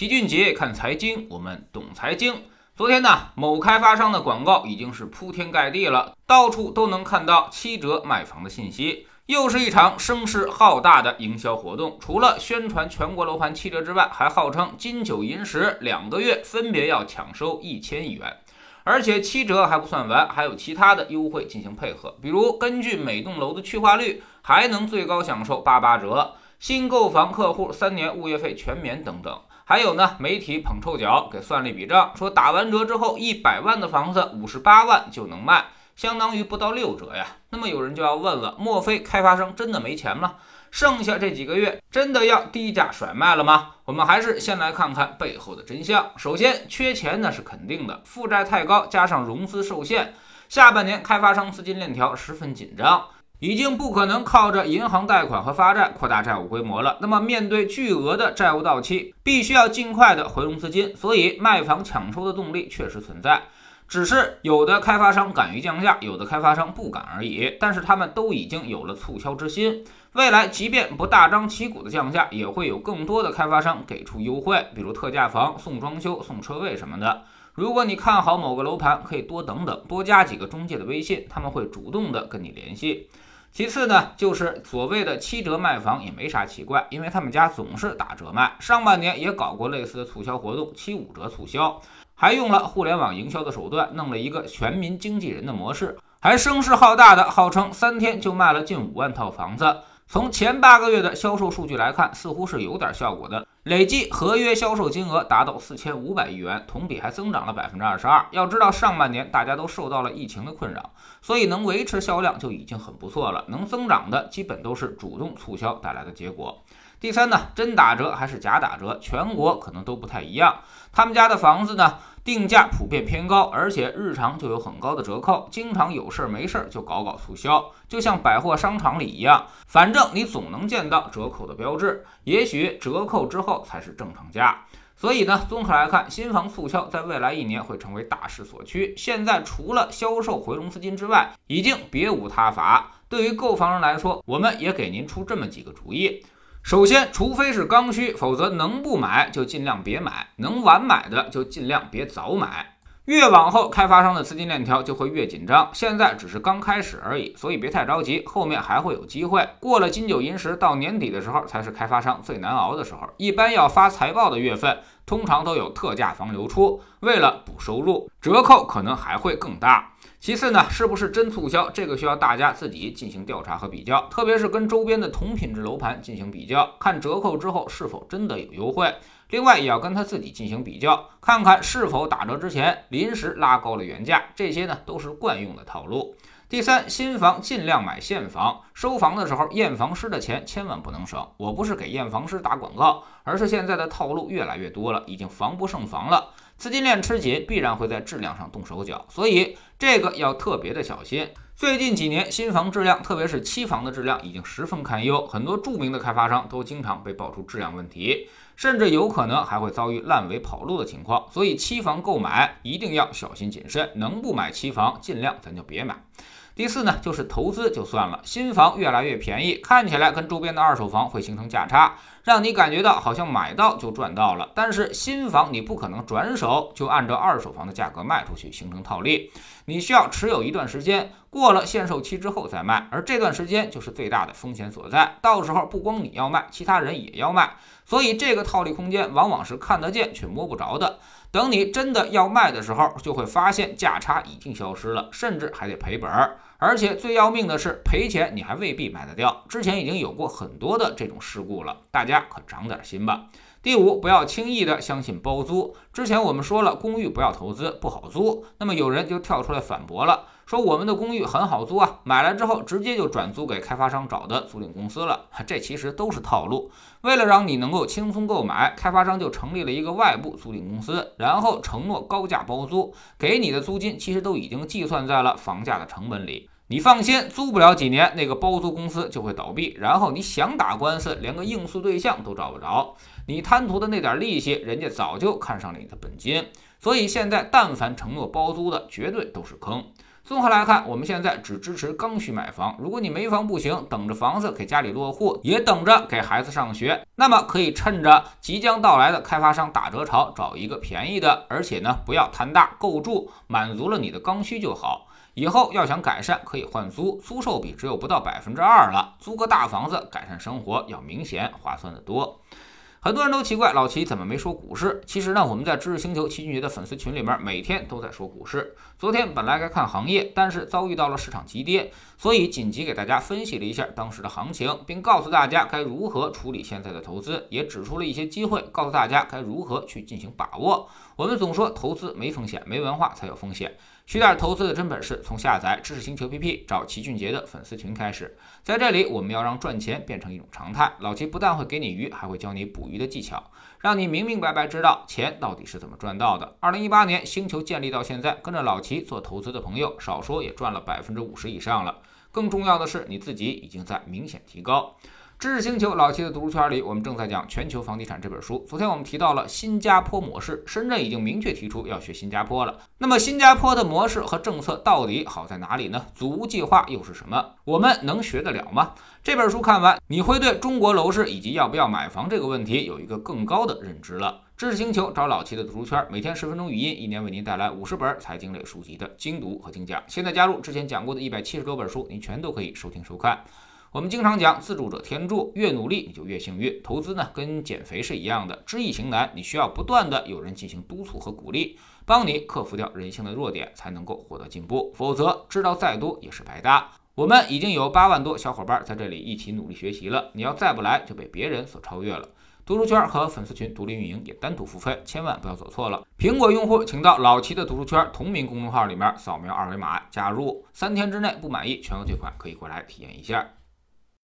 齐俊杰看财经，我们懂财经。昨天呢，某开发商的广告已经是铺天盖地了，到处都能看到七折卖房的信息，又是一场声势浩大的营销活动。除了宣传全国楼盘七折之外，还号称金九银十两个月分别要抢收一千亿元。而且七折还不算完，还有其他的优惠进行配合，比如根据每栋楼的去化率，还能最高享受八八折，新购房客户三年物业费全免等等。还有呢，媒体捧臭脚，给算了一笔账，说打完折之后，一百万的房子五十八万就能卖，相当于不到六折呀。那么有人就要问了，莫非开发商真的没钱吗？剩下这几个月真的要低价甩卖了吗？我们还是先来看看背后的真相。首先，缺钱那是肯定的，负债太高，加上融资受限，下半年开发商资金链条十分紧张。已经不可能靠着银行贷款和发债扩大债务规模了。那么，面对巨额的债务到期，必须要尽快的回笼资金，所以卖房抢收的动力确实存在。只是有的开发商敢于降价，有的开发商不敢而已。但是他们都已经有了促销之心，未来即便不大张旗鼓的降价，也会有更多的开发商给出优惠，比如特价房、送装修、送车位什么的。如果你看好某个楼盘，可以多等等，多加几个中介的微信，他们会主动的跟你联系。其次呢，就是所谓的七折卖房也没啥奇怪，因为他们家总是打折卖，上半年也搞过类似的促销活动，七五折促销，还用了互联网营销的手段，弄了一个全民经纪人的模式，还声势浩大的号称三天就卖了近五万套房子。从前八个月的销售数据来看，似乎是有点效果的。累计合约销售金额达到四千五百亿元，同比还增长了百分之二十二。要知道，上半年大家都受到了疫情的困扰，所以能维持销量就已经很不错了。能增长的基本都是主动促销带来的结果。第三呢，真打折还是假打折，全国可能都不太一样。他们家的房子呢？定价普遍偏高，而且日常就有很高的折扣，经常有事儿没事儿就搞搞促销，就像百货商场里一样，反正你总能见到折扣的标志。也许折扣之后才是正常价。所以呢，综合来看，新房促销在未来一年会成为大势所趋。现在除了销售回笼资金之外，已经别无他法。对于购房人来说，我们也给您出这么几个主意。首先，除非是刚需，否则能不买就尽量别买；能晚买的就尽量别早买。越往后，开发商的资金链条就会越紧张。现在只是刚开始而已，所以别太着急，后面还会有机会。过了金九银十，到年底的时候才是开发商最难熬的时候。一般要发财报的月份，通常都有特价房流出，为了补收入，折扣可能还会更大。其次呢，是不是真促销？这个需要大家自己进行调查和比较，特别是跟周边的同品质楼盘进行比较，看折扣之后是否真的有优惠。另外，也要跟他自己进行比较，看看是否打折之前临时拉高了原价。这些呢，都是惯用的套路。第三，新房尽量买现房，收房的时候验房师的钱千万不能省。我不是给验房师打广告，而是现在的套路越来越多了，已经防不胜防了。资金链吃紧，必然会在质量上动手脚，所以这个要特别的小心。最近几年，新房质量，特别是期房的质量已经十分堪忧，很多著名的开发商都经常被爆出质量问题，甚至有可能还会遭遇烂尾跑路的情况。所以期房购买一定要小心谨慎，能不买期房尽量咱就别买。第四呢，就是投资就算了，新房越来越便宜，看起来跟周边的二手房会形成价差，让你感觉到好像买到就赚到了。但是新房你不可能转手就按照二手房的价格卖出去，形成套利，你需要持有一段时间，过了限售期之后再卖，而这段时间就是最大的风险所在。到时候不光你要卖，其他人也要卖，所以这个套利空间往往是看得见却摸不着的。等你真的要卖的时候，就会发现价差已经消失了，甚至还得赔本儿。而且最要命的是，赔钱你还未必买得掉。之前已经有过很多的这种事故了，大家可长点心吧。第五，不要轻易的相信包租。之前我们说了，公寓不要投资，不好租。那么有人就跳出来反驳了。说我们的公寓很好租啊，买来之后直接就转租给开发商找的租赁公司了，这其实都是套路。为了让你能够轻松购买，开发商就成立了一个外部租赁公司，然后承诺高价包租，给你的租金其实都已经计算在了房价的成本里。你放心，租不了几年，那个包租公司就会倒闭，然后你想打官司，连个应诉对象都找不着。你贪图的那点利息，人家早就看上了你的本金。所以现在，但凡承诺包租的，绝对都是坑。综合来看，我们现在只支持刚需买房。如果你没房不行，等着房子给家里落户，也等着给孩子上学，那么可以趁着即将到来的开发商打折潮，找一个便宜的，而且呢不要贪大，够住，满足了你的刚需就好。以后要想改善，可以换租，租售比只有不到百分之二了，租个大房子改善生活要明显划算的多。很多人都奇怪老齐怎么没说股市？其实呢，我们在知识星球齐俊杰的粉丝群里面每天都在说股市。昨天本来该看行业，但是遭遇到了市场急跌，所以紧急给大家分析了一下当时的行情，并告诉大家该如何处理现在的投资，也指出了一些机会，告诉大家该如何去进行把握。我们总说投资没风险，没文化才有风险。学点投资的真本事，从下载知识星球 APP 找齐俊杰的粉丝群开始。在这里，我们要让赚钱变成一种常态。老齐不但会给你鱼，还会教你捕鱼的技巧，让你明明白白知道钱到底是怎么赚到的。二零一八年星球建立到现在，跟着老齐做投资的朋友，少说也赚了百分之五十以上了。更重要的是，你自己已经在明显提高。知识星球老七的读书圈里，我们正在讲《全球房地产》这本书。昨天我们提到了新加坡模式，深圳已经明确提出要学新加坡了。那么新加坡的模式和政策到底好在哪里呢？祖屋计划又是什么？我们能学得了吗？这本书看完，你会对中国楼市以及要不要买房这个问题有一个更高的认知了。知识星球找老七的读书圈，每天十分钟语音，一年为您带来五十本财经类书籍的精读和精讲。现在加入之前讲过的一百七十多本书，您全都可以收听收看。我们经常讲自助者天助，越努力你就越幸运。投资呢跟减肥是一样的，知易行难，你需要不断的有人进行督促和鼓励，帮你克服掉人性的弱点，才能够获得进步。否则知道再多也是白搭。我们已经有八万多小伙伴在这里一起努力学习了，你要再不来就被别人所超越了。读书圈和粉丝群独立运营也单独付费，千万不要走错了。苹果用户请到老齐的读书圈同名公众号里面扫描二维码加入，三天之内不满意全额退款，可以过来体验一下。